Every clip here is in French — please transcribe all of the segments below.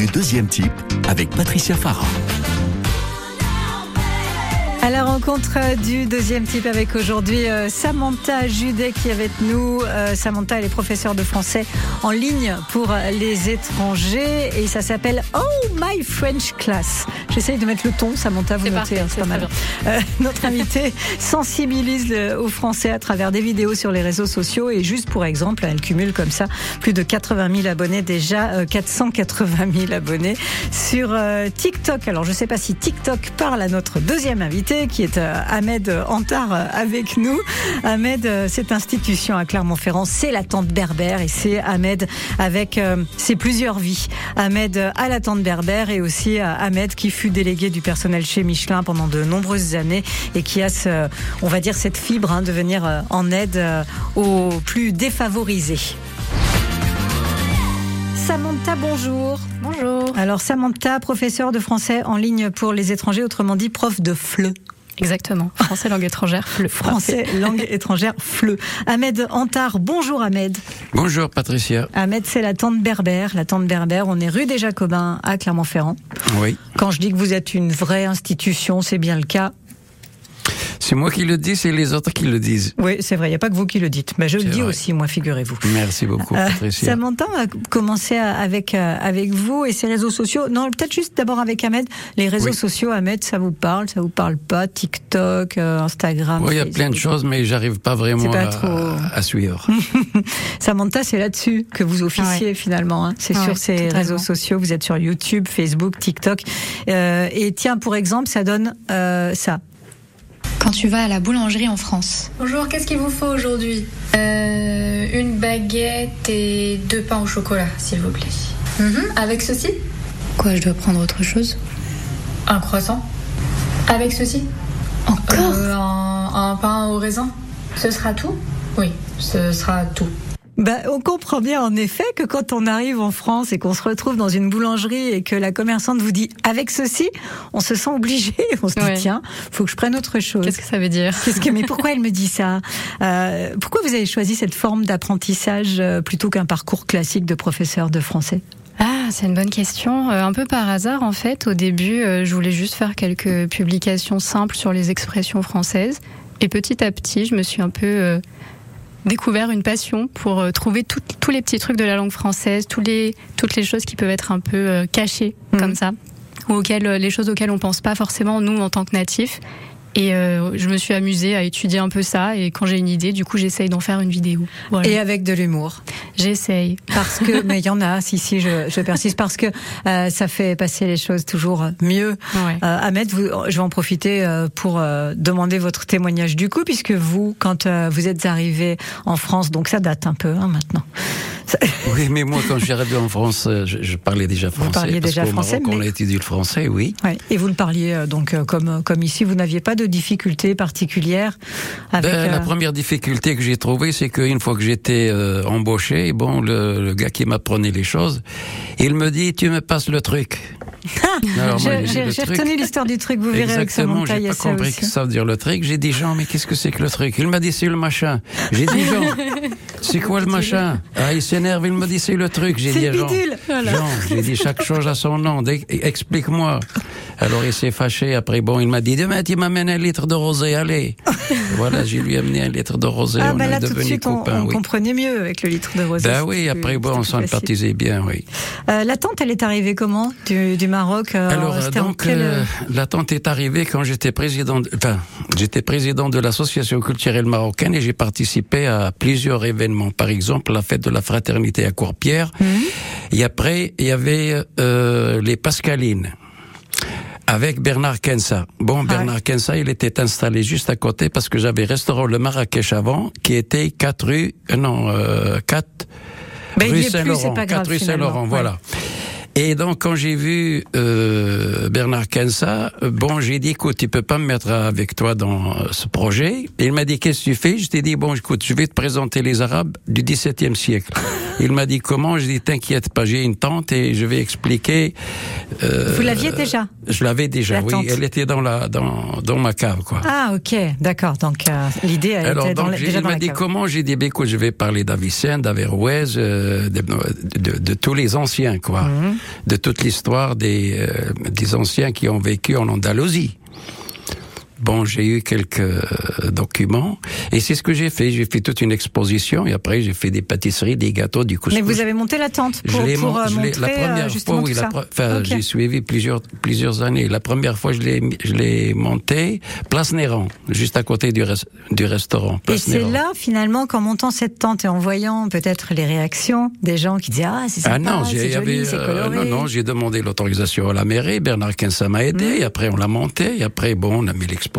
du deuxième type avec Patricia Farah. À la rencontre du deuxième type avec aujourd'hui euh, Samantha Judet qui est avec nous. Euh, Samantha, elle est professeure de français en ligne pour les étrangers et ça s'appelle Oh My French Class. J'essaye de mettre le ton, Samantha, vous notez, hein, c'est pas mal. Euh, notre invité sensibilise aux Français à travers des vidéos sur les réseaux sociaux et juste pour exemple, elle cumule comme ça plus de 80 000 abonnés déjà, 480 000 abonnés sur TikTok. Alors je sais pas si TikTok parle à notre deuxième invité qui est euh, Ahmed Antar euh, avec nous. Ahmed, euh, cette institution à Clermont-Ferrand, c'est la tente berbère et c'est Ahmed avec ses plusieurs vies. Ahmed à la tente berbère et aussi Ahmed qui fut délégué du personnel chez Michelin pendant de nombreuses années et qui a ce, on va dire cette fibre hein, de venir en aide aux plus défavorisés. Samantha, bonjour. Bonjour. Alors Samantha, professeure de français en ligne pour les étrangers, autrement dit prof de FLE. Exactement. Français langue étrangère, FLE. Français langue étrangère, FLE. Ahmed Antar, bonjour Ahmed. Bonjour Patricia. Ahmed, c'est la tente berbère. La tente berbère, on est rue des Jacobins à Clermont-Ferrand. Oui. Quand je dis que vous êtes une vraie institution, c'est bien le cas. C'est moi qui le dis, c'est les autres qui le disent. Oui, c'est vrai, il n'y a pas que vous qui le dites. Mais je le dis aussi, moi, figurez-vous. Merci beaucoup, euh, Patricia. Samantha, on va commencer avec, euh, avec vous et ces réseaux sociaux. Non, peut-être juste d'abord avec Ahmed. Les réseaux sociaux, Ahmed, ça vous parle, ça vous parle pas? TikTok, euh, Instagram Oui, il y a plein de choses, mais j'arrive pas vraiment à, suivre. Samantha, c'est là-dessus que vous officiez finalement. Hein. C'est sur ces réseaux sociaux. Vous êtes sur YouTube, Facebook, TikTok. et tiens, pour exemple, ça donne ça quand tu vas à la boulangerie en France. Bonjour, qu'est-ce qu'il vous faut aujourd'hui euh, Une baguette et deux pains au chocolat, s'il vous plaît. Mhm, avec ceci Quoi, je dois prendre autre chose? Un croissant. Avec ceci Encore? Euh, un pain au raisin. Ce sera tout? Oui, ce sera tout. Bah, on comprend bien en effet que quand on arrive en France et qu'on se retrouve dans une boulangerie et que la commerçante vous dit avec ceci, on se sent obligé. On se dit tiens, faut que je prenne autre chose. Qu'est-ce que ça veut dire? Qu'est-ce que mais pourquoi elle me dit ça? Euh, Pourquoi vous avez choisi cette forme d'apprentissage euh, plutôt qu'un parcours classique de professeur de français? Ah, c'est une bonne question. Euh, un peu par hasard, en fait. Au début, je voulais juste faire quelques publications simples sur les expressions françaises. Et petit à petit, je me suis un peu découvert une passion pour euh, trouver tous les petits trucs de la langue française, tous les, toutes les choses qui peuvent être un peu euh, cachées mhm. comme ça, ou auxquelles, euh, les choses auxquelles on pense pas forcément nous en tant que natifs. Et euh, je me suis amusée à étudier un peu ça. Et quand j'ai une idée, du coup, j'essaye d'en faire une vidéo. Et avec de l'humour. J'essaye. Parce que, mais il y en a, si, si, je, je persiste, parce que euh, ça fait passer les choses toujours mieux. Ouais. Euh, Ahmed, vous, je vais en profiter euh, pour euh, demander votre témoignage du coup, puisque vous, quand vous êtes arrivé en France, donc ça date un peu hein, maintenant. Oui, mais moi, quand je suis arrivé en France, je, je parlais déjà français. Vous parliez déjà français, Maroc, mais... on a étudié le français, oui. Ouais. Et vous le parliez donc comme comme ici, vous n'aviez pas de difficultés particulières avec, ben, La euh, première difficulté que j'ai trouvée, c'est qu'une fois que j'étais euh, embauché, bon, le, le, gars qui m'apprenait les choses, il me dit, tu me passes le truc. J'ai retenu l'histoire du truc, vous verrez Exactement, j'ai pas compris que ça veut dire le truc. J'ai dit, Jean, mais qu'est-ce que c'est que le truc? Il m'a dit, c'est le machin. J'ai dit, Jean, c'est quoi le machin? Ah, il s'énerve, il me dit, c'est le truc. J'ai dit, Jean, Jean j'ai dit, chaque chose a son nom. Explique-moi. Alors il s'est fâché. Après, bon, il m'a dit, demain, tu m'amènes un litre de rosé, allez. voilà, j'ai lui amené un litre de rosé. Ah, on bah est là, tout de suite, copains, on, oui. comprenait mieux avec le litre de rosé. Ben oui, après, bon, on sympathisait bien, oui. Euh, la tante, elle est arrivée comment du, du Maroc euh, Alors, donc, quel... euh, la tante est arrivée quand j'étais président, de, enfin, j'étais président de l'association culturelle marocaine et j'ai participé à plusieurs événements. Par exemple, la fête de la fraternité à Courpierre. Mmh. Et après, il y avait euh, les Pascalines avec Bernard Kensa. Bon, Bernard ah Kensa, il était installé juste à côté parce que j'avais restaurant le Marrakech avant, qui était 4 rue, euh, non, euh, 4 ben, rue Saint-Laurent. 4 rue Saint-Laurent, voilà. Et donc, quand j'ai vu euh, Bernard Kensa, bon, j'ai dit, écoute, tu peux pas me mettre avec toi dans ce projet. Et il m'a dit, qu'est-ce que tu fais? Je t'ai dit, bon, écoute, je vais te présenter les Arabes du XVIIe siècle. il m'a dit, comment? Je dis, t'inquiète pas, j'ai une tante et je vais expliquer. Euh, Vous l'aviez déjà? Je l'avais déjà, oui. Elle était dans la dans dans ma cave, quoi. Ah, ok, d'accord. Donc euh, l'idée, elle Alors, était donc, dans, déjà il dans m'a dit cave. comment? J'ai dit, ben, écoute, je vais parler d'Avicenne, d'Averroès, euh, de, de, de, de, tous les anciens, quoi. Mhm. De toute l'histoire des, euh, des anciens qui ont vécu en Andalousie. Bon, j'ai eu quelques euh, documents et c'est ce que j'ai fait. J'ai fait toute une exposition et après j'ai fait des pâtisseries, des gâteaux, du couscous. Mais vous avez monté la tente pour, je l'ai pour euh, je montrer la première euh, fois, justement oui, ça. j'ai suivi plusieurs plusieurs années. La première fois, je l'ai je l'ai monté place Néron, juste à côté du res- du restaurant. Et c'est là, finalement, qu'en montant cette tente et en voyant peut-être les réactions des gens qui disaient Ah, c'est sympa, Ah c'est joli, euh, non, non, j'ai demandé l'autorisation à la mairie. Bernard Quinça m'a aidé. Mm. Et après, on l'a monté. Et après, bon, on a mis l'exposition,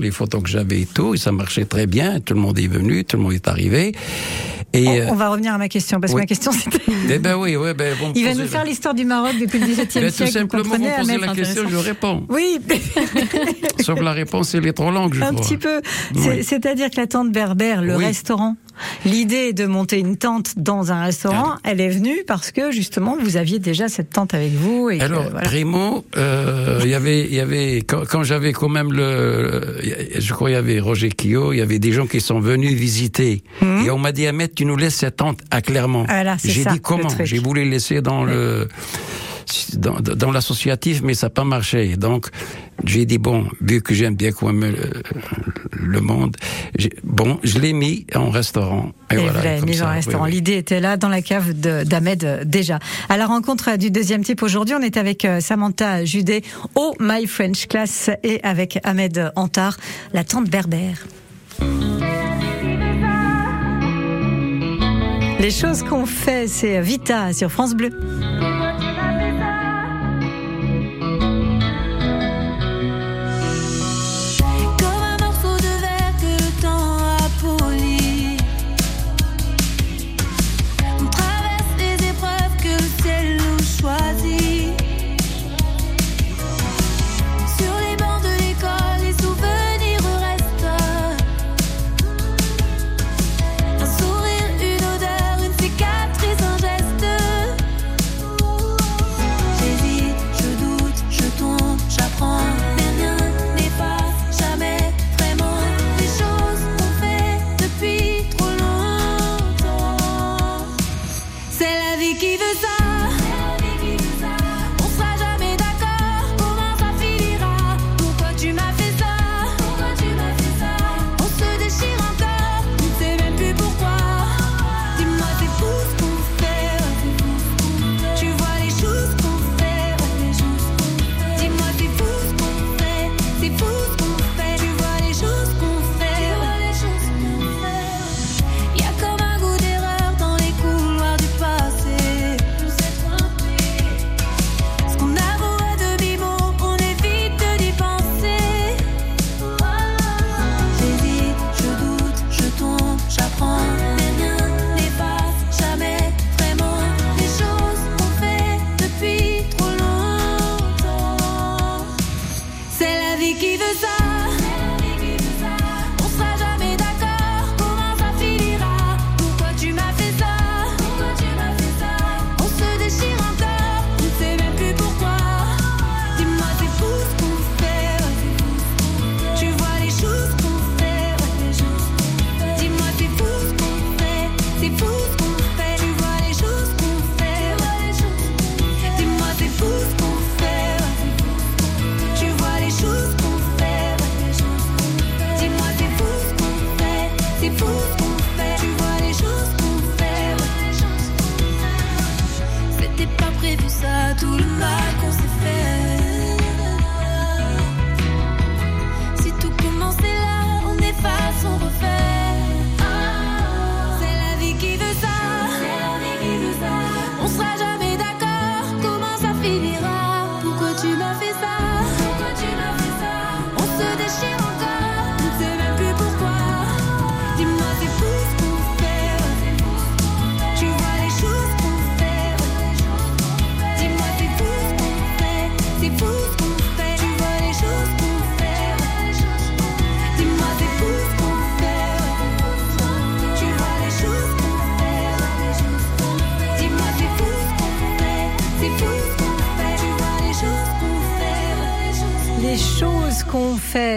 les photos que j'avais et tout. Et ça marchait très bien. Tout le monde est venu, tout le monde est arrivé. Et, On, euh, on va revenir à ma question, parce que oui. ma question c'était. eh ben oui, ouais, ben, vous Il va nous faire l'histoire du Maroc depuis le XVIIe Ben, siècle. tout vous simplement, vous me posez la question, je réponds. Oui, Sauf que la réponse, elle est trop longue, je un crois. petit peu. C'est- Oui. C'est-à-dire que la tente berbère, le Oui. restaurant, l'idée de monter une tente dans un restaurant, elle est venue parce que justement vous aviez déjà cette tente avec vous. Et que, Alors, primo, euh, il y avait, il y avait, quand, quand j'avais quand même le, je crois il y avait Roger Quillot, il y avait des gens qui sont venus visiter. Et on m'a dit, Ahmed, tu nous laisses cette tente à Clermont. Mhm. Voilà, J'ai dit comment? J'ai voulu laisser dans le, dans, dans l'associatif, mais ça n'a pas marché. Donc, j'ai dit, bon, vu que j'aime bien quand même le, le monde, bon, je l'ai mis en restaurant. Et, voilà, comme mis ça, oui, restaurant. oui. L'idée était là, dans la cave d'Ahmed euh, déjà. À la rencontre euh, du deuxième type aujourd'hui, on est avec euh, Samantha Judet au My French Class et avec Ahmed Antar, la tante berbère. Les choses qu'on fait, c'est Vita sur France Bleu. C'est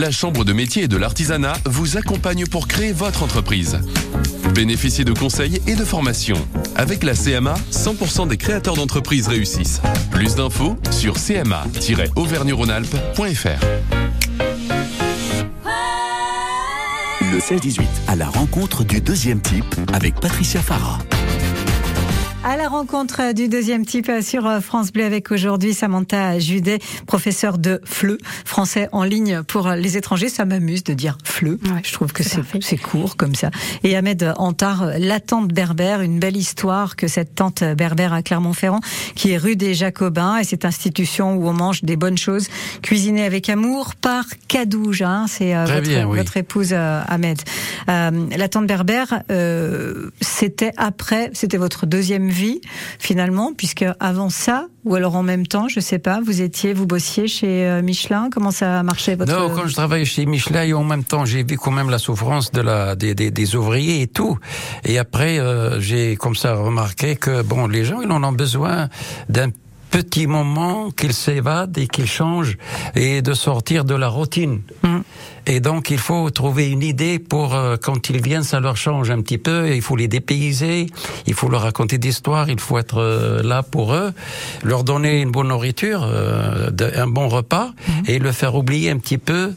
La Chambre de métier et de l'artisanat vous accompagne pour créer votre entreprise. Bénéficiez de conseils et de formations. Avec la CMA, 100% des créateurs d'entreprises réussissent. Plus d'infos sur cma-auvergne-rhône-alpes.fr. Le 16-18, à la rencontre du deuxième type avec Patricia Farah. À la rencontre du deuxième type sur France Bleu avec aujourd'hui Samantha Judet, professeure de FLE, français en ligne pour les étrangers. Ça m'amuse de dire FLE. Je trouve que c'est court comme ça. Et Ahmed Antar, la tante berbère, une belle histoire que cette tante berbère à Clermont-Ferrand, qui est rue des Jacobins, et cette institution où on mange des bonnes choses, cuisinées avec amour par Kadouj. Hein, c'est euh, votre, bien, oui. votre épouse euh, Ahmed. Euh, la tante berbère, euh, c'était après, c'était votre deuxième vie finalement, puisque avant ça, ou alors en même temps, je sais pas, vous étiez, vous bossiez chez euh, Michelin. Comment ça marchait votre Non, quand je travaillais chez Michelin, et en même temps, j'ai vu quand même la souffrance de la des, des, des ouvriers et tout. Et après, euh, j'ai comme ça remarqué que bon, les gens, ils en ont besoin d'un petit moment qu'ils s'évadent et qu'ils changent et de sortir de la routine. Et donc, il faut trouver une idée pour, euh, quand ils viennent, ça leur change un petit peu. Il faut les dépayser, il faut leur raconter des histoires, il faut être euh, là pour eux, leur donner une bonne nourriture, euh, de- un bon repas, et le faire oublier un petit peu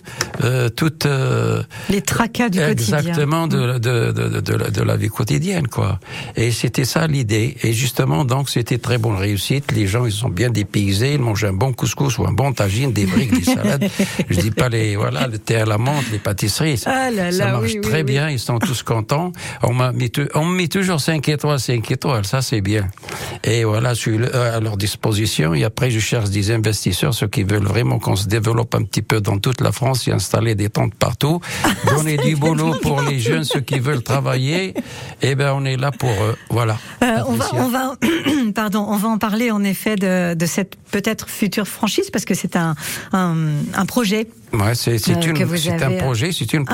toute... euh, Les tracas du quotidien. Exactement, de, de, de, de, de la, de la vie quotidienne, quoi. Et c'était ça l'idée. Et justement, donc, c'était très bonne réussite. Les gens, ils sont bien dépaysés, ils mangent un bon couscous ou un bon tagine, des briques, des salades. Je dis pas les, voilà, le thé à la menthe, les pâtisseries. Ça, Ah là ça marche oui, très oui. bien, ils sont tous contents. On m'a mis, on me met toujours 5 étoiles, 5 étoiles, ça c'est bien. Et voilà, je suis euh, à leur disposition. Et après, je cherche des investisseurs, ceux qui veulent vraiment qu'on se développe un petit peu dans toute la France et installer des tentes partout. Donner du boulot pour les jeunes, ceux qui veulent travailler. Eh ben, on est là pour eux. Voilà. Euh, on va, Patricia. on va, pardon, on va en parler en effet de, de cette peut-être future franchise parce que c'est un, un, un projet. Ouais, c'est c'est Euh, un avez, projet, c'est une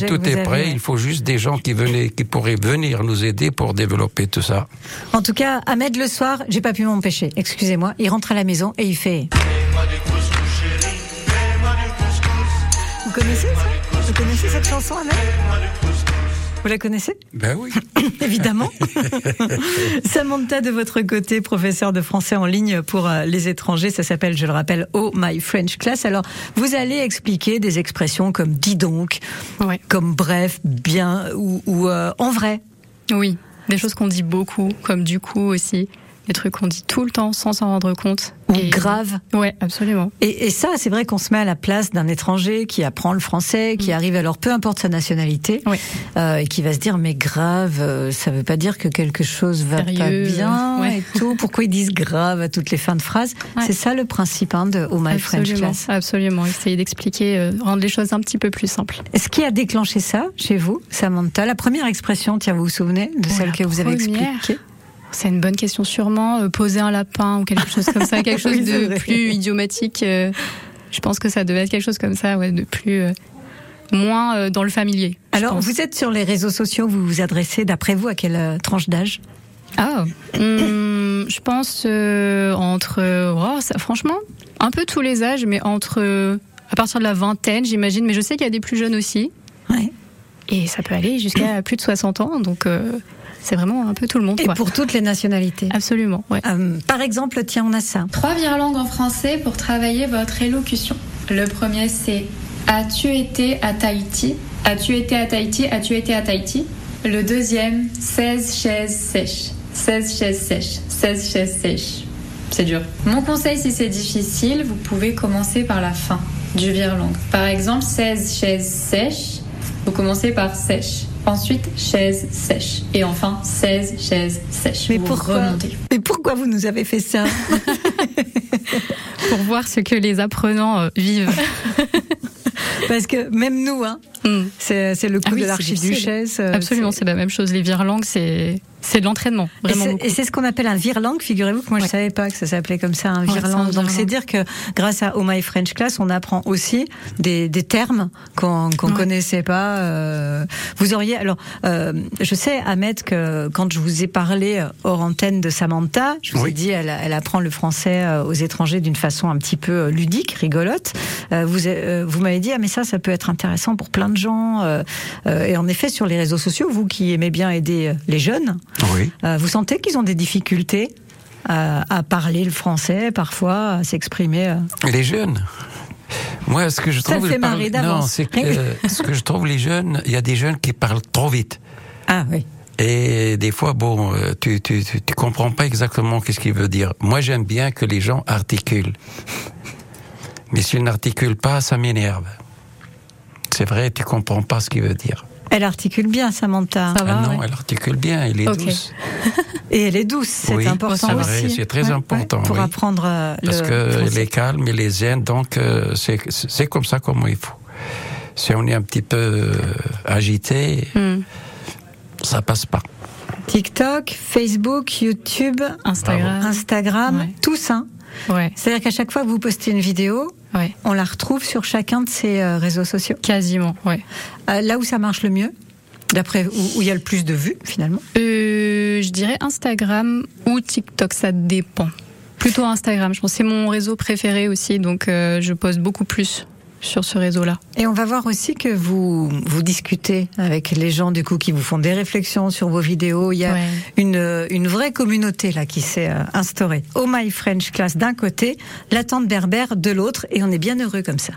que tout est prêt. avez. Il faut juste des gens qui venaient, qui pourraient venir nous aider pour développer tout ça. En tout cas, Ahmed le soir, j'ai pas pu m'empêcher. Excusez-moi, il rentre à la maison et il fait. Vous connaissez ça? Vous connaissez cette chanson, Ahmed? Vous la connaissez Ben oui. Évidemment. Samantha, de votre côté, professeur de français en ligne pour euh, les étrangers, ça s'appelle, je le rappelle, Oh My French Class. Alors, vous allez expliquer des expressions comme dis donc, comme bref, bien ou, ou, euh, en vrai. Oui, des choses qu'on dit beaucoup, comme du coup aussi, des trucs qu'on dit tout le temps sans s'en rendre compte. Ou grave. Ouais, absolument. Et, et ça, c'est vrai qu'on se met à la place d'un étranger qui apprend le français, qui arrive alors peu importe sa nationalité, euh, et qui va se dire mais grave, euh, ça veut pas dire que quelque chose va pas bien ouais. et tout. Pourquoi ils disent grave à toutes les fins de phrases C'est ça le principe hein, de Oh My French Class. absolument. Essayer d'expliquer, euh, rendre les choses un petit peu plus simples. Ce qui a déclenché ça chez vous, Samantha, la première expression, tiens, vous vous souvenez de celle que vous avez expliquée? C'est une bonne question, sûrement. Euh, poser un lapin ou quelque chose comme ça, quelque chose Oui, de vrai. plus idiomatique. euh, je pense que ça devait être quelque chose comme ça, ouais, de plus. euh, moins dans le familier. Alors, vous êtes sur les réseaux sociaux, vous vous adressez, d'après vous, à quelle tranche d'âge? Ah, hum, je pense euh, entre, oh, ça, franchement, un peu tous les âges, mais entre, euh, à partir de la vingtaine, j'imagine, mais je sais qu'il y a des plus jeunes aussi. Et ça peut aller jusqu'à plus de 60 ans, donc euh, c'est vraiment un peu tout le monde. Et quoi. pour toutes les nationalités Absolument, ouais. Euh, Par exemple, tiens, on a ça. Trois virelangues en français pour travailler votre élocution. Le premier c'est As-tu été à Tahiti? As-tu été à Tahiti? As-tu été à Tahiti? Le deuxième 16 chaises sèches. 16 chaises sèches. 16 chaises sèches. c'est dur. Mon conseil, si c'est difficile, vous pouvez commencer par la fin du virelang. Par exemple, 16 chaises sèches, vous commencez par sèche. Ensuite, chaise sèche. Et enfin, 16 chaises sèches. Mais Vous pourquoi remontez. Mais pourquoi vous nous avez fait ça Pour voir ce que les apprenants euh, vivent. Parce que même nous, hein, Mm. c'est c'est le coup Ah oui, de l'archiduchesse. euh, Absolument, c'est- la même chose. Les virelangues, c'est c'est de l'entraînement, Et vraiment c'est- beaucoup. Et c'est ce qu'on appelle un virlang. Figurez-vous que moi je Ouais. savais pas que ça s'appelait comme ça un Ouais, virlang. un Donc c'est dire que grâce à Oh My French Class, on apprend aussi des, des termes qu'on qu'on Ouais. connaissait pas. euh. vous auriez alors, euh, je sais Ahmed que quand je vous ai parlé euh, hors antenne de Samantha, je vous ai dit elle, elle apprend le français aux étrangers d'une façon un petit peu ludique, rigolote. Euh, vous euh, vous m'avez dit ah mais ça ça peut être intéressant pour plein de gens. euh, euh, et en effet sur les réseaux sociaux, vous qui aimez bien aider euh, les jeunes. Oui. Euh, vous sentez qu'ils ont des difficultés à, parler le français, parfois, à s'exprimer Les jeunes. Moi, ce que je Ça trouve. le marrer Non, c'est que euh, ce que je trouve les jeunes, il y a des jeunes qui parlent trop vite. Ah oui. Et des fois, bon, tu, tu, tu, tu comprends pas exactement qu'est-ce qu'il veut dire. Moi, j'aime bien que les gens articulent. Mais s'ils n'articulent pas, ça m'énerve. C'est vrai, tu comprends pas ce qu'il veut dire. Elle articule bien, Samantha. Ça va, ah non, ouais. elle articule bien, elle est douce. Et elle est douce, c'est Oui, important c'est aussi. vrai, c'est très important, pour oui. apprendre euh, Parce le qu'elle est calme, elle est zen, donc euh, c'est c'est comme ça comme il faut. Si on est un petit peu euh, agité, Mm. ça passe pas. TikTok, Facebook, YouTube, Instagram. Instagram, Ouais. tous. Hein. Ouais, C'est-à-dire qu'à chaque fois que vous postez une vidéo, ouais. on la retrouve sur chacun de ces euh, réseaux sociaux. Quasiment, ouais. Euh, là où ça marche le mieux, d'après où il y a le plus de vues finalement? Euh, je dirais Instagram ou TikTok, ça dépend. Plutôt Instagram, je pense. C'est mon réseau préféré aussi, donc euh, je poste beaucoup plus sur ce réseau-là. Et on va voir aussi que vous vous discutez avec les gens du coup qui vous font des réflexions sur vos vidéos. Il y a Ouais. une, une vraie communauté là qui s'est euh, instaurée. Oh My French Class d'un côté, l'attente berbère de l'autre, et on est bien heureux comme ça.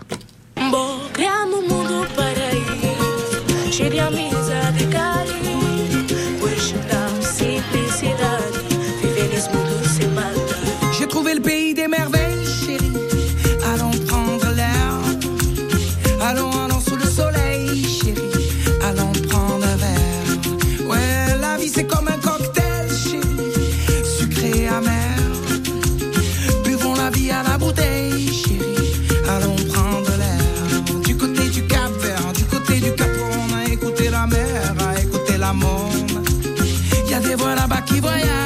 A des voix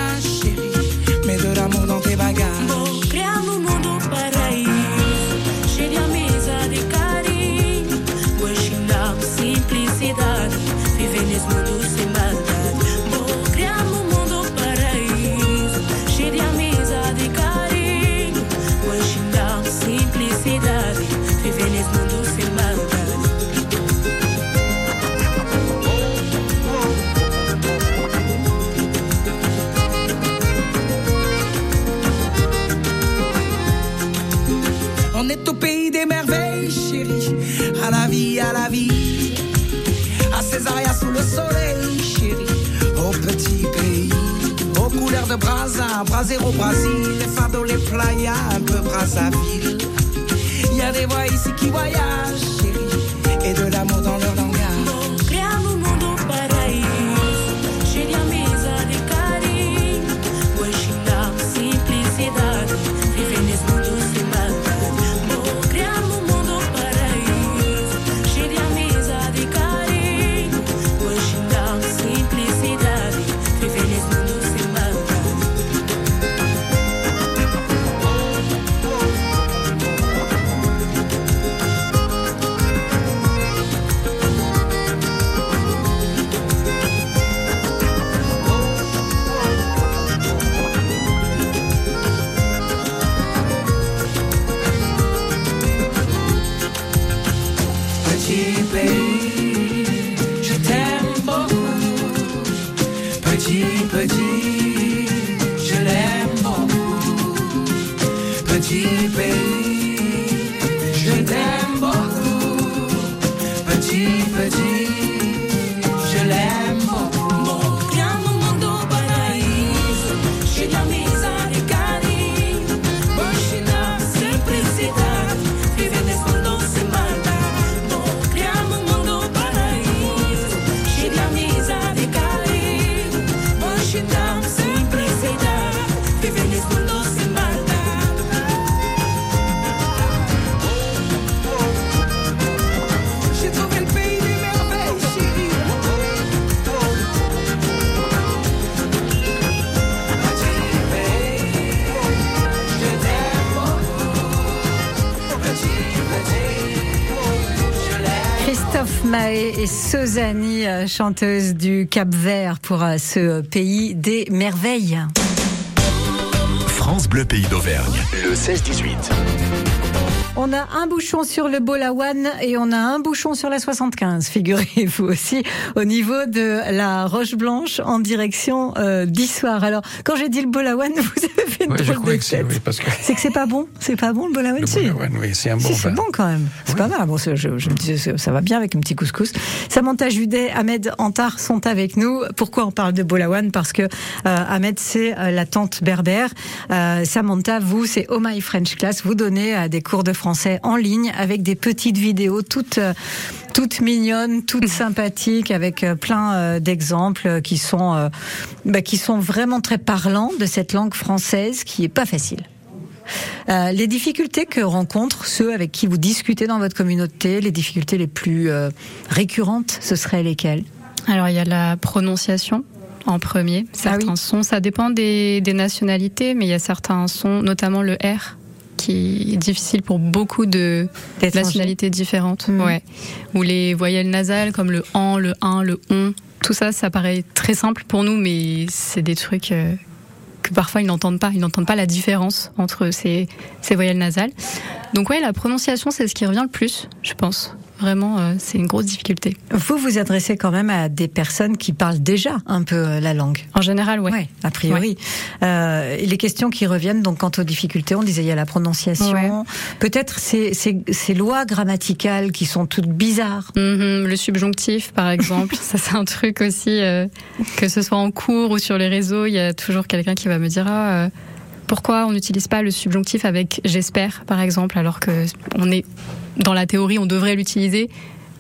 Brasero, Brésil. Les fardeaux, les playas, un peu Brazzaville. Il y a des voix ici qui voyagent, Euh, chanteuse du Cap Vert pour euh, ce pays des merveilles. France Bleu Pays d'Auvergne, le 16-18. On a un bouchon sur le Bolawan et on a un bouchon sur la 75, figurez-vous aussi, au niveau de la Roche Blanche en direction euh, d'Issoire. Alors, quand j'ai dit le Bolawan, vous avez fait une je drôle de tête. oui, parce que C'est que c'est pas bon C'est pas bon le Bolawan le si. Bolawan, oui, c'est un bon Si, c'est bon quand même. C'est pas mal. Bon, je, je me disais, ça- va bien avec un petit couscous. Samantha Judet, Ahmed Antar sont avec nous. Pourquoi on parle de Bolawan? Parce que euh, Ahmed, c'est euh, la tante berbère. Euh, Samantha, vous, c'est Oh My French Class. Vous donnez des cours de français en ligne avec des petites vidéos toutes, euh, toutes mignonnes, toutes sympathiques, avec euh, plein euh, d'exemples qui sont, bah, qui sont vraiment très parlants de cette langue française qui est pas facile. Euh, les difficultés que rencontrent ceux avec qui vous discutez dans votre communauté, les difficultés les plus euh, récurrentes, ce seraient lesquelles? Alors il y a la prononciation en premier. Certains sons, ça dépend des, des nationalités, mais il y a certains sons, notamment le R, qui est difficile pour beaucoup de nationalités différentes. Mhm. Ouais. Ou les voyelles nasales comme le en, le un, le on. Tout ça, ça paraît très simple pour nous, mais c'est des trucs euh, que parfois ils n'entendent pas. Ils n'entendent pas la différence entre ces, ces voyelles nasales. Donc ouais, la prononciation, c'est ce qui revient le plus, je pense. Vraiment, euh, c'est une grosse difficulté. Vous vous adressez quand même à des personnes qui parlent déjà un peu euh, la langue. En général, ouais. Ouais, a priori. Euh, les questions qui reviennent, donc quant aux difficultés, on disait il y a la prononciation. Ouais. Peut-être ces, ces, ces lois grammaticales qui sont toutes bizarres. Mhm, le subjonctif, par exemple, ça c'est un truc aussi, euh, que ce soit en cours ou sur les réseaux, il y a toujours quelqu'un qui va me dire ah, pourquoi on n'utilise pas le subjonctif avec j'espère, par exemple, alors que on est dans la théorie, on devrait l'utiliser,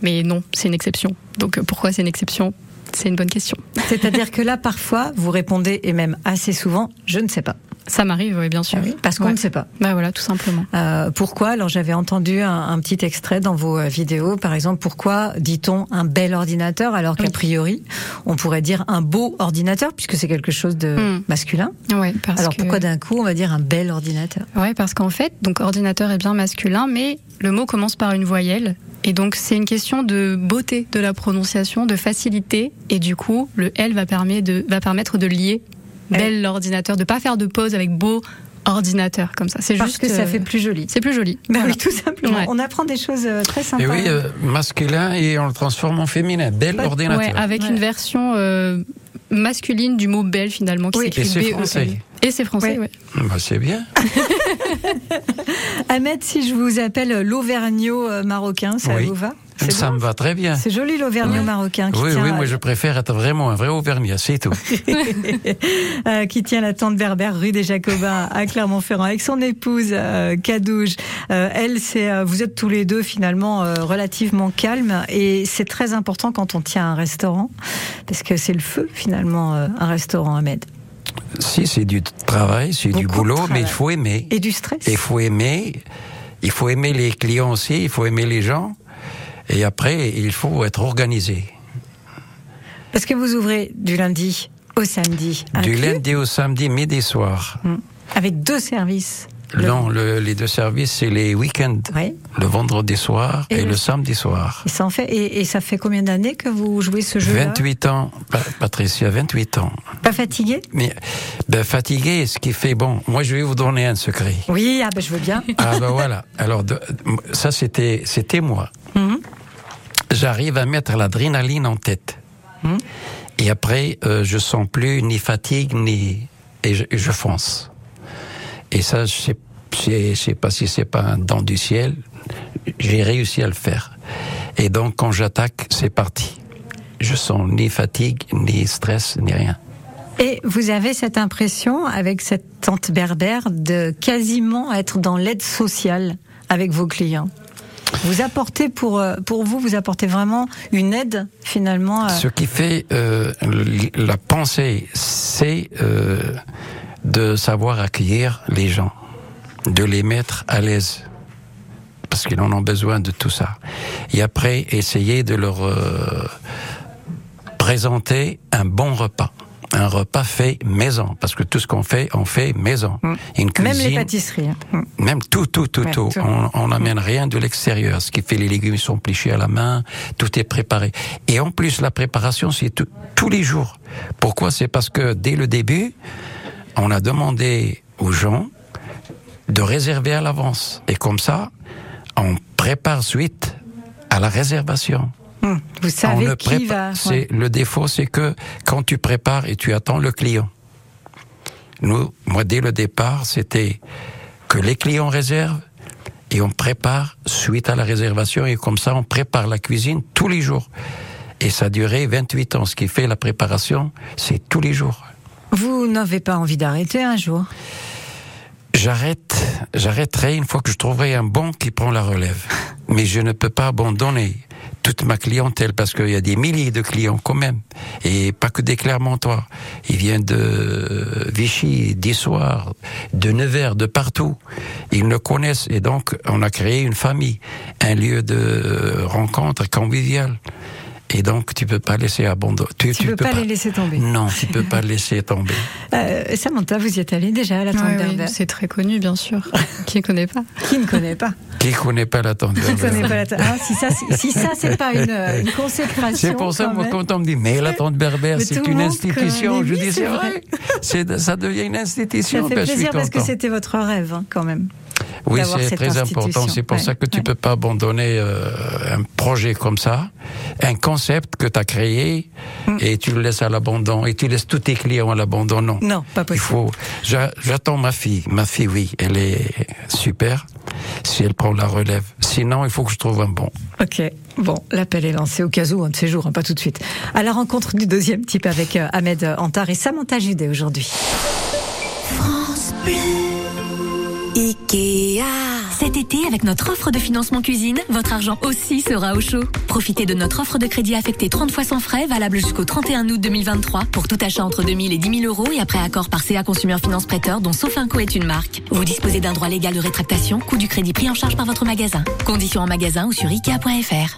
mais non, c'est une exception. Donc euh, pourquoi c'est une exception? C'est une bonne question. C'est-à-dire que là, parfois, vous répondez, et même assez souvent, je ne sais pas. Ça m'arrive, oui, bien sûr. Ah oui, parce qu'on Ouais. ne sait pas. Bah voilà, tout simplement. Euh, pourquoi? Alors j'avais entendu un, un petit extrait dans vos euh, vidéos, par exemple, pourquoi dit-on un bel ordinateur alors qu'a Oui. priori on pourrait dire un beau ordinateur puisque c'est quelque chose de Hmm. masculin? Ouais, parce alors que... pourquoi d'un coup on va dire un bel ordinateur? Ouais, parce qu'en fait, donc ordinateur est bien masculin, mais le mot commence par une voyelle. Et donc, c'est une question de beauté de la prononciation, de facilité. Et du coup, le L va, permettre de, va permettre de lier bel ordinateur, de pas faire de pause avec beau ordinateur comme ça. C'est juste que ça euh, fait plus joli. C'est plus joli. Ben Voilà. oui, tout simplement. Ouais. On apprend des choses euh, très sympas. Et oui, euh, masculin et on le transforme en féminin. Bel Ouais, ordinateur. Ouais, avec Ouais. une version euh, masculine du mot belle finalement qui Oui. s'écrit B-E-L. français. Et c'est français, ouais. Bah, c'est bien. Ahmed, si je vous appelle l'Auvergnat euh, marocain, ça Oui. vous va? Ça bon me va très bien. C'est joli l'Auvergnat marocain qui Oui, tient oui, moi je préfère être vraiment un vrai Auvergnat, c'est tout. Euh, qui tient la tente berbère rue des Jacobins à Clermont-Ferrand avec son épouse euh. Euh, elle, c'est euh, vous êtes tous les deux finalement euh, relativement calmes et c'est très important quand on tient un restaurant parce que c'est le feu finalement euh, un restaurant Ahmed si, c'est du travail, c'est du boulot, mais il faut aimer. et du stress. Il faut aimer, il faut aimer les clients aussi, il faut aimer les gens. Et après, il faut être organisé. Parce que vous ouvrez du lundi au samedi Du lundi au samedi, midi soir. avec deux services. Non, le- les deux services, c'est les week-ends. Oui. Le vendredi soir Et et, le- le samedi soir. Et ça en fait et, et ça fait combien d'années que vous jouez ce jeu-là 28 ans, Pa- Patricia, 28 ans. Pas fatigué Mais ben, fatigué, ce qui fait bon. Moi, je vais vous donner un secret. Oui, ah ben je veux bien. Ah ben voilà. Alors de- ça c'était c'était moi. Mhm. J'arrive à mettre l'adrénaline en tête. Mhm. Et après euh, je sens plus ni fatigue ni et je, je fonce. Et ça je sais je sais pas si c'est pas un don du ciel. J'ai réussi à le faire. Et donc quand j'attaque, c'est parti. Je sens ni fatigue, ni stress, ni rien. Et vous avez cette impression, avec cette tante berbère, de quasiment être dans l'aide sociale avec vos clients? Vous apportez pour, euh, pour vous, vous apportez vraiment une aide finalement. euh, Ce qui fait euh, la pensée, c'est euh, de savoir accueillir les gens, de les mettre à l'aise, parce qu'ils en ont besoin de tout ça. Et après, essayer de leur euh, présenter un bon repas. un repas fait maison, parce que tout ce qu'on fait, on fait maison. Une Même les cuisine, pâtisseries. hein. Mm. même tout, tout, tout, Ouais, tout. tout. On n'amène rien de l'extérieur. Ce qui fait les légumes sont plichés à la main, tout est préparé. Et en plus, la préparation, c'est tous les jours. Pourquoi? C'est parce que dès le début, on a demandé aux gens de réserver à l'avance. Et comme ça, on prépare suite à la réservation. Mm. Vous savez qui va. ouais. le défaut, c'est que quand tu prépares et tu attends le client. Nous, moi, dès le départ, c'était que les clients réservent et on prépare suite à la réservation et comme ça, on prépare la cuisine tous les jours. Et ça a duré 28 ans. Ce qui fait la préparation, c'est tous les jours. Vous n'avez pas envie d'arrêter un jour J'arrête, j'arrêterai une fois que je trouverai un bon qui prend la relève. Mais je ne peux pas abandonner toute ma clientèle parce qu'il y a des milliers de clients quand même. Et pas que des Clermontois. Ils viennent de Vichy, d'Issoire, de Nevers, de partout. Ils me connaissent et donc on a créé une famille, un lieu de rencontre convivial. Et donc tu peux pas laisser abandonner. Tu peux pas les laisser tomber. Non, tu peux pas laisser tomber. Euh, Samantha, vous y êtes allée déjà à la tente Ouais, oui, c'est très connu, bien sûr. Qui ne connaît pas Qui ne connaît pas Qui connaît pas la tente Qui ne connaît pas la tente Ah, Si ça, si ça, c'est pas une, euh, une consécration. C'est pour ça, moi, même. quand on me dit, mais la tente berbère, c'est une institution, je dis, c'est vrai. Ça devient une Ça institution. fait ben, plaisir parce que c'était votre rêve, hein, quand même. Oui, c'est très important. C'est pour Ouais, ça que tu ouais. peux pas abandonner euh, un projet comme ça, un concept que tu as créé, Mm. et tu le laisses à l'abandon, et tu laisses tous tes clients à l'abandon. Non. Non, pas Il possible. faut. j'a- J'attends ma fille. Ma fille, oui, elle est super. Si elle prend la relève. Sinon, il faut que je trouve un bon. Ok, bon, l'appel est lancé au cas où, un de ces jours, hein, pas tout de suite. À la rencontre du deuxième type avec euh, Ahmed Antar et Samantha Judé aujourd'hui. France Bleu. Ikea. Cet été, avec notre offre de financement cuisine, votre argent aussi sera au chaud. Profitez de notre offre de crédit affecté 30 fois sans frais, valable jusqu'au 31 août 2023, pour tout achat entre 2000 et 10 000 euros et après accord par CA Consumer Finance Prêteur, dont Sofinco est une marque. Vous disposez d'un droit légal de rétractation, coût du crédit pris en charge par votre magasin. Conditions en magasin ou sur ikea.fr.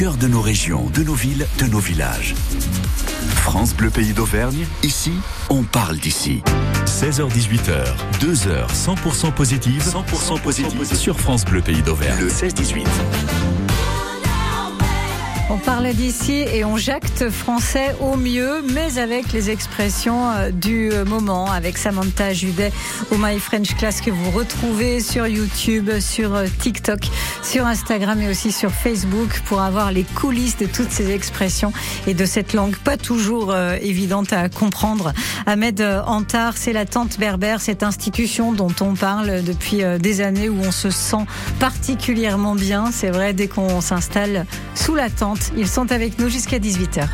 cœur de nos régions, de nos villes, de nos villages. France Bleu Pays d'Auvergne, ici, on parle d'ici. 16h-18h, 2 heures 100% positive, 100% positive sur France Bleu Pays d'Auvergne. Le 16-18. On parle d'ici et on jacte français au mieux, mais avec les expressions euh, du moment, avec Samantha Judet ou My French Class que vous retrouvez sur YouTube, sur euh, TikTok, sur Instagram et aussi sur Facebook pour avoir les coulisses de toutes ces expressions et de cette langue pas toujours euh, évidente à comprendre. Ahmed Antar, c'est la tante berbère, cette institution dont on parle depuis des années où on se sent particulièrement bien. C'est vrai, dès qu'on s'installe sous la tente, ils sont avec nous jusqu'à 18h.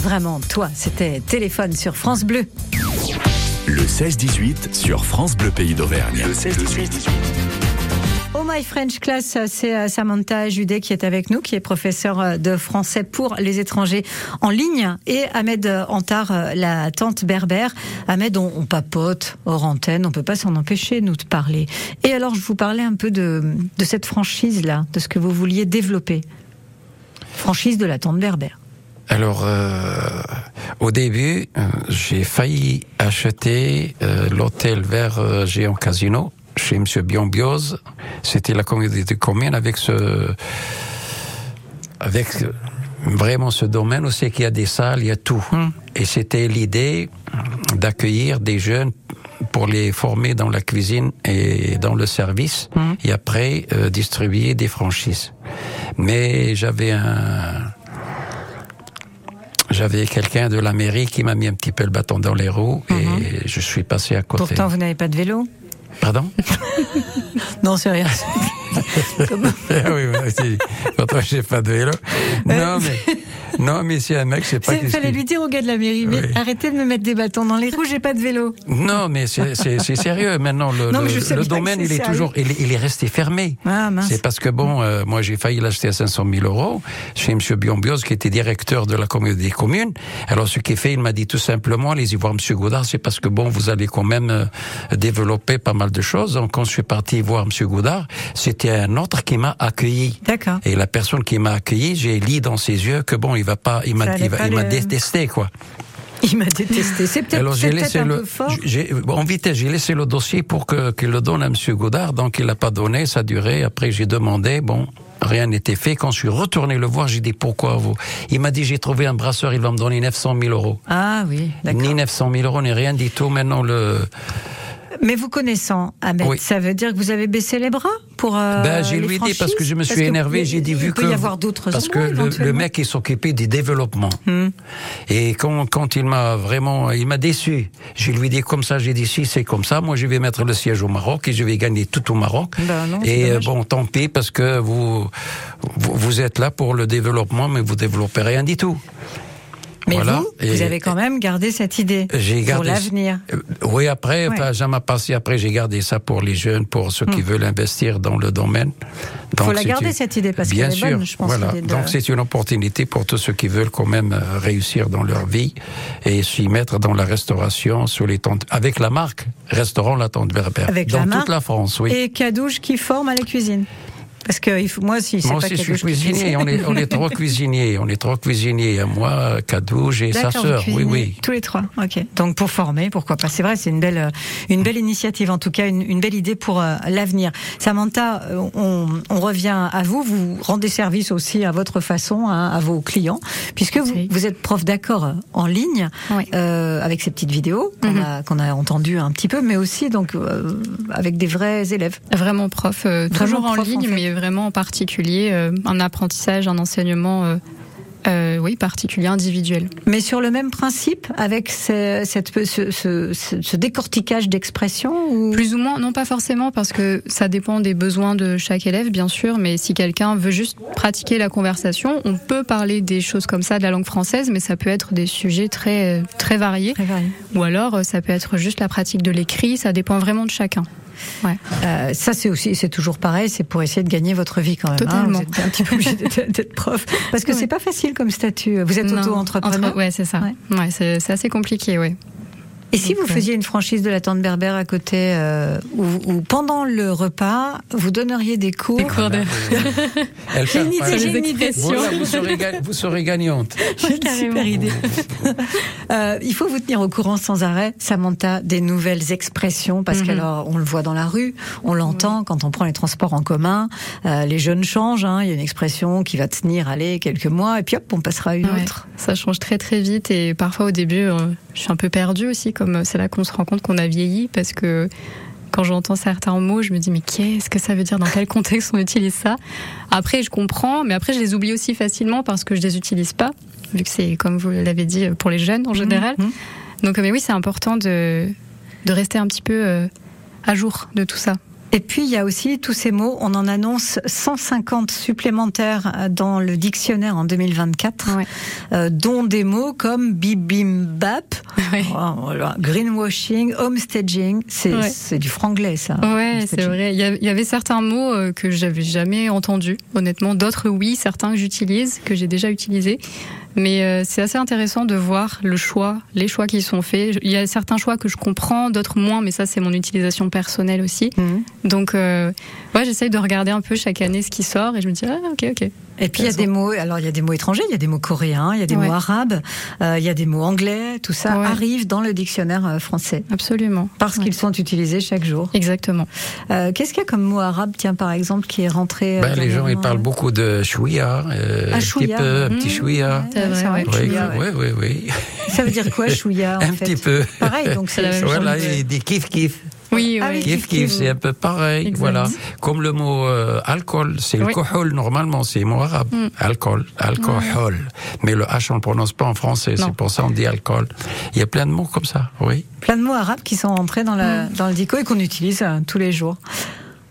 Vraiment toi. C'était téléphone sur France Bleu. Le 16-18 sur France Bleu Pays d'Auvergne. Le 16-18. Oh My French Class, c'est euh, Samantha Judet qui est avec nous, qui est professeur euh, de français pour les étrangers en ligne, et Ahmed Antar, euh, la tante berbère. Ahmed, on, on papote hors antenne, on peut pas s'en empêcher, nous, de parler. Et alors, je vous parlais un peu de, de cette franchise-là, de ce que vous vouliez développer. Franchise de la tante berbère. Alors, euh, au début, euh, j'ai failli acheter euh, l'hôtel vers euh, Géant Casino chez M. Biombiose. C'était la communauté commune avec ce, avec vraiment ce domaine où c'est qu'il y a des salles, il y a tout. Et c'était l'idée d'accueillir des jeunes pour les former dans la cuisine et dans le service, et après euh, distribuer des franchises. Mais j'avais un j'avais quelqu'un de la mairie qui m'a mis un petit peu le bâton dans les roues et je suis passé à côté. Pourtant, vous n'avez pas de vélo Pardon Non, c'est rien. Ah oui, oui, j'ai pas de vélo. Non, mais, non, mais si un mec, sais pas Il fallait lui dire au gars de la mairie, mais arrêtez de me mettre des bâtons dans les roues, j'ai pas de vélo. Non, mais c'est c'est- c'est sérieux. Maintenant, le, Non, le- domaine, c'est il est sérieux. toujours, il, est- il est resté fermé. Ah. C'est parce que bon, euh, moi j'ai failli l'acheter à 500 000 euros chez M. Biombios, qui était directeur de la communauté des communes. Alors ce qu'il fait, il m'a dit tout simplement, allez-y voir M. Goudard, c'est parce que bon, vous allez quand même euh, développer pas mal de choses. Donc quand je suis parti voir M. Goudard, c'était un autre qui m'a accueilli. D'accord. Et la personne qui m'a accueilli, j'ai lu dans ses yeux que bon, il va pas, il m'a, il va- pas il m'a le- détesté quoi. Il m'a détesté. C'est peut-être Alors j'ai peut-être laissé un le, peu fort. j'ai, en vitesse, j'ai laissé le dossier pour que qu'il le donne à Monsieur Godard. Donc il l'a pas donné, ça a duré. Après j'ai demandé, bon, rien n'était fait. Quand je suis retourné le voir, j'ai dit pourquoi vous? Il m'a dit j'ai trouvé un brasseur, il va me donner 900 000 euros. Ah oui, d'accord. Ni 900 000 euros, ni rien du tout. Maintenant le, Mais vous connaissant Ahmed, Oui. ça veut dire que vous avez baissé les bras pour. euh, ben, j'ai lui dit parce que je me suis énervé, j'ai dit il vu peut que y avoir d'autres parce que le, mec il s'occupait du développement Hmm. et quand quand il m'a vraiment il m'a déçu. Je lui dit comme ça, j'ai dit si c'est comme ça, moi je vais mettre le siège au Maroc et je vais gagner tout au Maroc. Ben non, et euh, bon, tant pis parce que vous, vous vous êtes là pour le développement, mais vous développez rien du tout. Mais Voilà. vous, Et- vous avez quand même gardé cette idée pour l'avenir. Euh, Oui, après, Ouais. enfin, ça m'a passé. Après, j'ai gardé ça pour les jeunes, pour ceux qui Hmm. veulent investir dans le domaine. Il faut la garder une- cette idée parce qu'elle est sûr, bonne, je pense. voilà. de- Donc c'est une opportunité pour tous ceux qui veulent quand même euh, réussir dans leur vie et s'y mettre dans la restauration sur les tentes avec la marque Restaurant La Tente Berbère Avec dans la toute la France. Oui. Et Cadouche qui forme à la cuisine. Parce que il faut, moi, si c'est Moi pas aussi, je suis cuisinier. On est, on est trois cuisiniers. On est trois cuisiniers. Moi, Cadouche et sa sœur. Oui, oui. Tous les trois. Ok. Donc pour former, pourquoi pas. C'est vrai, c'est une belle, une belle initiative. En tout cas, une, une belle idée pour euh, l'avenir. Samantha, euh, on, on revient à vous. Vous rendez service aussi à votre façon hein, à vos clients, puisque vous, vous êtes prof d'accord euh, en ligne euh, avec ces petites vidéos qu'on Mhm. a, qu'on a entendues un petit peu, mais aussi donc euh, avec des vrais élèves. Vraiment prof, euh, Vraiment toujours en ligne, en fait. mais vraiment en particulier, euh, un apprentissage, un enseignement, euh, euh, oui, particulier, individuel. Mais sur le même principe, avec ce, cette, ce, ce, décortiquage d'expression ou... Plus ou moins, non pas forcément, parce que ça dépend des besoins de chaque élève, bien sûr, mais si quelqu'un veut juste pratiquer la conversation, on peut parler des choses comme ça de la langue française, mais ça peut être des sujets très, très variés. Ou alors, ça peut être juste la pratique de l'écrit, ça dépend vraiment de chacun. Ouais. Euh, ça, c'est aussi, c'est toujours pareil, c'est pour êyer de gagner votre vie quand même. hein. Totalement. Vous êtes un petit peu obligé d'être prof. Parce que c'est pas facile comme statut. Vous êtes auto-entrepreneur entre- Ouais, c'est ça. Ouais, c'est c'est assez compliqué, ouais. Et si vous Donc, faisiez une franchise de la tente berbère à côté, euh, où, où pendant le repas, vous donneriez des cours Des cours de... Elle J'ai une idée, j'ai une idée. Voilà, vous serez, vous serez gagnante. J'ai une super idée. Euh, il faut vous tenir au courant sans arrêt, Samantha, des nouvelles expressions, parce Mhm. qu'alors on le voit dans la rue, on l'entend quand on prend les transports en commun. euh, les jeunes changent. hein, Il y a une expression qui va tenir, allez, quelques mois, et puis hop, on passera à une Ouais, autre. Ça change très très vite et parfois au début, euh, je suis un peu perdue aussi, comme euh, c'est là qu'on se rend compte qu'on a vieilli parce que quand j'entends certains mots, je me dis mais qu'est-ce que ça veut dire? Dans quel contexte on utilise ça? Après, je comprends, mais après, je les oublie aussi facilement parce que je les utilise pas, vu que c'est comme vous l'avez dit pour les jeunes en général. Donc, mais oui, c'est important de de rester un petit peu euh, à jour de tout ça. Et puis il y a aussi tous ces mots, on en annonce 150 supplémentaires euh, dans le dictionnaire en 2024, euh, dont des mots comme bibimbap, oh, voilà, greenwashing, homestaging, c'est Ouais. du franglais ça. Ouais, c'est vrai. Il y a- il y avait certains mots euh, que j'avais jamais entendus, honnêtement. D'autres, oui, certains que j'utilise, que j'ai déjà utilisés. Mais euh, c'est assez intéressant de voir le choix, les choix qui sont faits. Il y a certains choix que je comprends, d'autres moins, mais ça, c'est mon utilisation personnelle aussi. Donc, euh, ouais, j'essaye de regarder un peu chaque année ce qui sort et je me dis, ah, ok, ok. Et puis il y a des mots, alors il y a des mots étrangers, il y a des mots coréens, il y a des Ouais. mots arabes, euh, il y a des mots anglais, tout ça arrive dans le dictionnaire euh, français. Absolument. Parce qu'ils sont utilisés chaque jour. Exactement. Euh, Qu'est-ce qu'il y a comme mot arabe, tiens par exemple, qui est rentré Ben, les gens, ils parlent beaucoup de chouïa, euh, Ah, un petit chouïa. peu, un petit chouïa. Oui, chouïa, oui, oui, oui. Ça veut dire quoi, chouïa en Un fait petit peu. Pareil, donc c'est la même Voilà, chose. et des kiff kiff. Oui, Ah oui, Kiff kiff, c'est un peu pareil, Exact. voilà. Comme le mot euh, alcool, c'est le Oui. kohol, normalement, c'est mot arabe. Mm. Alcool, alcohol. Mais le H, on le prononce pas en français, c'est pour ça on dit alcool. Il y a plein de mots comme ça, oui. Plein de mots arabes qui sont entrés dans, la, dans le dico et qu'on utilise euh, tous les jours.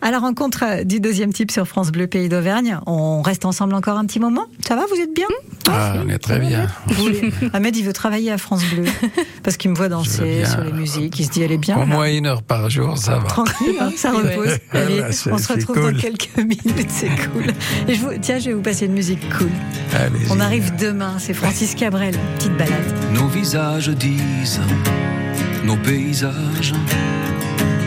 À la rencontre euh, du deuxième type sur France Bleu Pays d'Auvergne, on reste ensemble encore un petit moment. Ça va, vous êtes bien Ah, on est très bien. Ahmed, il veut travailler à France Bleu parce qu'il me voit danser sur les musiques. Il se dit, elle est bien. Au là. moins une heure par jour, ça va. Tranquille, hein, ça repose. Ouais. Allez, Voilà, on se retrouve cool. dans quelques minutes, c'est cool. Et je vous, tiens, je vais vous passer une musique cool. On arrive demain, c'est Francis Cabrel, petite balade. Nos visages disent, nos paysages,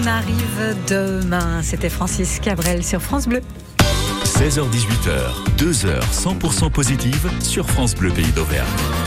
On arrive demain. C'était Francis Cabrel sur France Bleu. 16h-18h, 2h 100% positive sur France Bleu Pays d'Auvergne.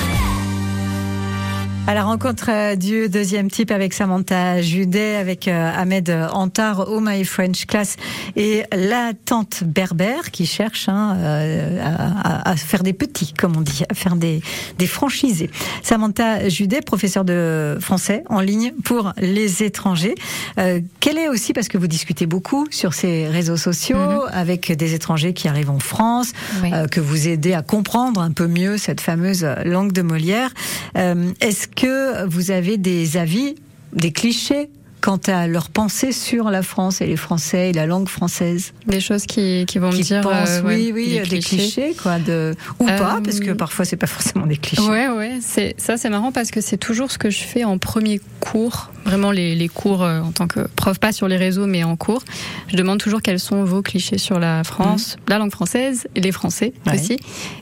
À la rencontre euh, du deuxième type avec Samantha Judet, avec euh, Ahmed Antar, Oh My French Class et la tante berbère qui cherche hein, euh, à, à faire des petits, comme on dit, à faire des, des franchisés. Samantha Judet, professeure de français en ligne pour les étrangers. Euh, quelle est aussi, parce que vous discutez beaucoup sur ces réseaux sociaux Mhm. avec des étrangers qui arrivent en France, euh, que vous aidez à comprendre un peu mieux cette fameuse langue de Molière. Euh, Est-ce que vous avez des avis, des clichés quant à leur pensée sur la France et les Français et la langue française Des choses qui, qui vont me Qui dire. pensent, euh, ouais, oui, oui, des clichés, quoi, de ou pas, Euh, parce que parfois c'est pas forcément des clichés. Ouais, ouais, c'est ça, c'est marrant parce que c'est toujours ce que je fais en premier cours, vraiment les, les cours euh, en tant que prof, pas sur les réseaux, mais en cours. Je demande toujours quels sont vos clichés sur la France, la langue française et les Français Ouais. aussi.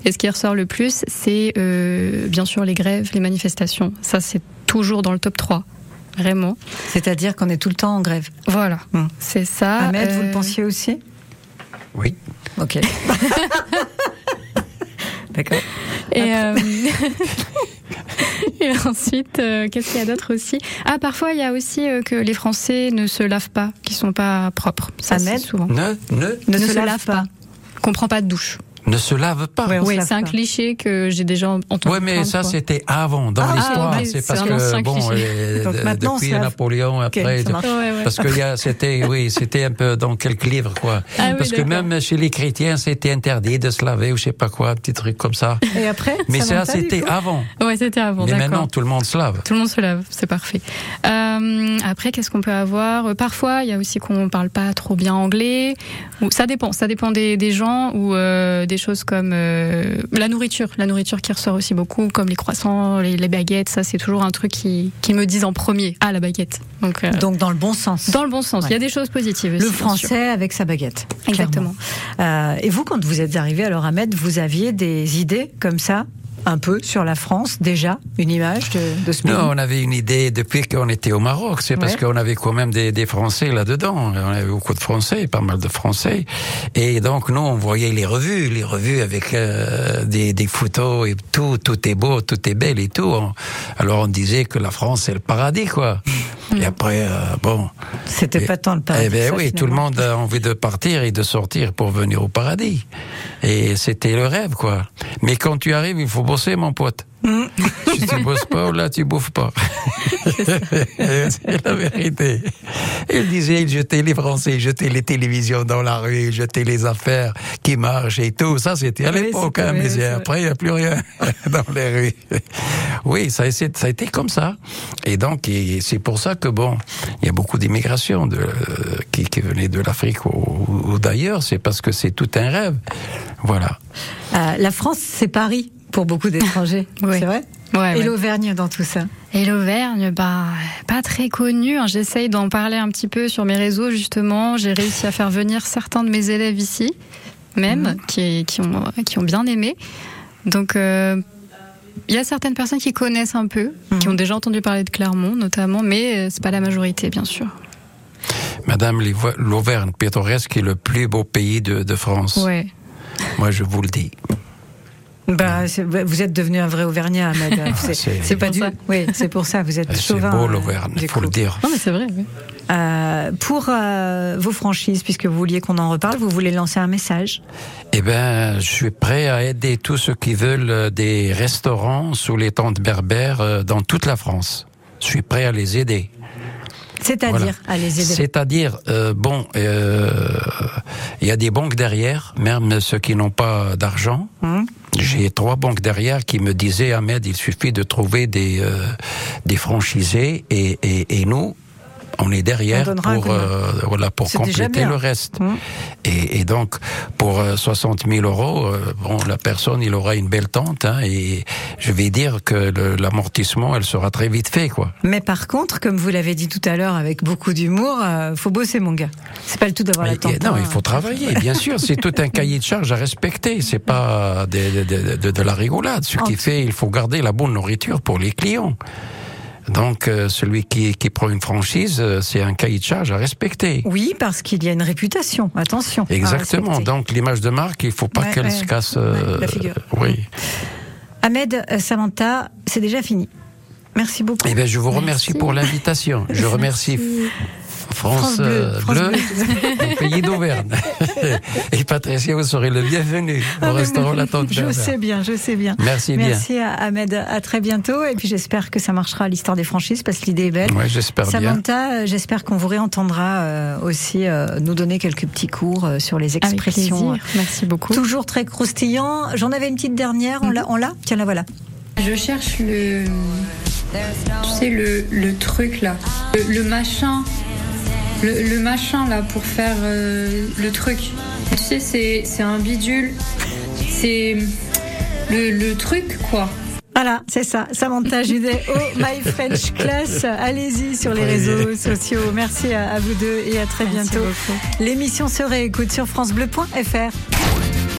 Et ce qui ressort le plus, c'est bien sûr les grèves, les manifestations. Ça, c'est toujours dans le top 3. Vraiment. C'est-à-dire qu'on est tout le temps en grève. Voilà, c'est ça. Ahmed, vous Euh, le pensiez aussi? Oui. Ok. D'accord. Et, euh, et ensuite, euh, qu'est-ce qu'il y a d'autre aussi? Ah, parfois, il y a aussi euh, que les Français ne se lavent pas, qui sont pas propres. Ça, Ahmed? souvent. Ne, ne, Ne, se, lavent pas. Qu'on prend pas de douche. Ne se lave pas. Oui, c'est un cliché que j'ai déjà entendu. Oui, mais de ça, c'était avant, dans Ah, l'histoire. c'est parce que, bon, euh, Donc de- on depuis. Napoléon, après. Ouais, ouais. Parce que y a- c'était, oui, c'était un peu dans quelques livres, quoi. Ah oui, parce que même chez les chrétiens, c'était interdit de se laver ou je sais pas quoi, un petit truc comme ça. Et après Mais ça, c'était avant. Ouais, c'était avant, Mais maintenant, tout le monde se lave. Tout le monde se lave, c'est parfait. Euh, après, qu'est-ce qu'on peut avoir? Euh, Parfois, il y a aussi qu'on parle pas trop bien anglais. Ou ça dépend, ça dépend des, des gens ou euh, des choses comme euh, la nourriture, la nourriture qui ressort aussi beaucoup, comme les croissants, les, les baguettes. Ça, c'est toujours un truc qui, qui me disent en premier. Ah, la baguette. Donc, euh, Donc dans le bon sens. dans le bon sens. Il y a des choses positives. aussi, Le français avec sa baguette. Exactement. Euh, et vous, quand vous êtes arrivé, alors Ahmed, vous aviez des idées comme ça, un peu sur la France déjà, une image de, de ce pays Non, on avait une idée depuis qu'on était au Maroc. C'est parce qu'on avait quand même des, des Français là-dedans. On avait beaucoup de Français, pas mal de Français. Et donc, nous, on voyait les revues, les revues avec euh, des, des photos et tout. Tout est beau, tout est belle et tout. Alors, on disait que la France, c'est le paradis, quoi. Et après, euh, bon. C'était pas tant le paradis. Eh ben ça, oui, tout le monde a envie de partir et de sortir pour venir au paradis. Et c'était le rêve, quoi. Mais quand tu arrives, il faut bosser, mon pote. Mm. si tu bosses pas, là, tu bouffes pas. C'est la vérité. Il disait, il jetait les Français, il jetait les télévisions dans la rue, il jetait les affaires qui marchent et tout. Ça, c'était à Oui, l'époque, hein, mais c'est après, il n'y a plus rien dans les rues. Oui, ça, ça a été comme ça. Et donc, c'est pour ça que, bon, il y a beaucoup d'immigration de, qui, qui venaient de l'Afrique ou, ou d'ailleurs. C'est parce que c'est tout un rêve. Voilà. Euh, la France, c'est Paris pour beaucoup d'étrangers. C'est vrai Ouais, Et ouais. l'Auvergne dans tout ça Et l'Auvergne, bah, pas très connue. hein. J'essaye d'en parler un petit peu sur mes réseaux, justement. J'ai réussi à faire venir certains de mes élèves ici, même, Mhm. qui, qui, ont, qui ont bien aimé. Donc, euh, il y a certaines personnes qui connaissent un peu, qui Mhm. ont déjà entendu parler de Clermont, notamment, mais euh, c'est pas la majorité, bien sûr. Madame l'Ivo- l'Auvergne pittoresque est le plus beau pays de, de France. Ouais. Moi, je vous le dis. Bah, c'est- vous êtes devenu un vrai Auvergnat, Ahmed. C'est- c'est- c'est pas pour du. ça. Oui, c'est pour ça. Vous êtes C'est chauvin. beau euh, l'Auvergne, il faut le dire. Non, mais c'est vrai, oui. Euh, pour euh, vos franchises, puisque vous vouliez qu'on en reparle, vous voulez lancer un message? Eh ben, je suis prêt à aider tous ceux qui veulent des restaurants sous les tentes berbères dans toute la France. Je suis prêt à les aider. C'est-à-dire, Voilà. C'est-à-dire, euh, bon, euh, il y a des banques derrière, même ceux qui n'ont pas d'argent. Hum. J'ai trois banques derrière qui me disaient, Ahmed, il suffit de trouver des, euh, des franchisés et, et, et nous, on est derrière On pour, euh, voilà, pour compléter le reste. Hum. Et, et donc, pour euh, 60 000 euros, euh, bon, la personne, il aura une belle tente, hein, et je vais dire que l'amortissement, elle sera très vite fait, quoi. Mais par contre, comme vous l'avez dit tout à l'heure avec beaucoup d'humour, euh, faut bosser, mon gars. C'est pas le tout d'avoir la tente. non, hein. il faut travailler, bien sûr. C'est tout un cahier de charge à respecter. C'est pas de, de, de, de la rigolade. Ce qui fait, il faut garder la bonne nourriture pour les clients. Donc, euh, celui qui, qui prend une franchise, euh, c'est un cahier de charge à respecter. Oui, parce qu'il y a une réputation. Attention. Exactement. Donc, l'image de marque, il faut pas Ouais, qu'elle ouais. se casse. euh, Ouais, la figure. Oui. Ahmed, Samantha, c'est déjà fini. Merci beaucoup. Eh bien, je vous remercie pour l'invitation. Je remercie France, France Bleu, euh, France Bleu, Bleu. au pays d'Auvergne. Et Patricia, vous serez le bienvenu au restaurant La Tente Je sais bien, je sais bien. Merci bien. Merci à Ahmed, à très bientôt. Et puis j'espère que ça marchera à l'histoire des franchises parce que l'idée est belle. Ouais, j'espère bien. Samantha, euh, j'espère qu'on vous réentendra euh, aussi euh, nous donner quelques petits cours euh, sur les expressions. plaisir. Merci beaucoup. Toujours très croustillant. J'en avais une petite dernière. On l'a, on l'a? Tiens, la voilà. Je cherche le. Tu sais, le, le truc là. Le, le machin. Le, le machin là pour faire euh, le truc. Tu sais, c'est, c'est un bidule. C'est. Le, le truc quoi. Voilà, c'est ça. Samantha Judet au My French Class. Allez-y sur les réseaux sociaux. Merci à, à vous deux et à très bientôt. L'émission se réécoute sur FranceBleu.fr.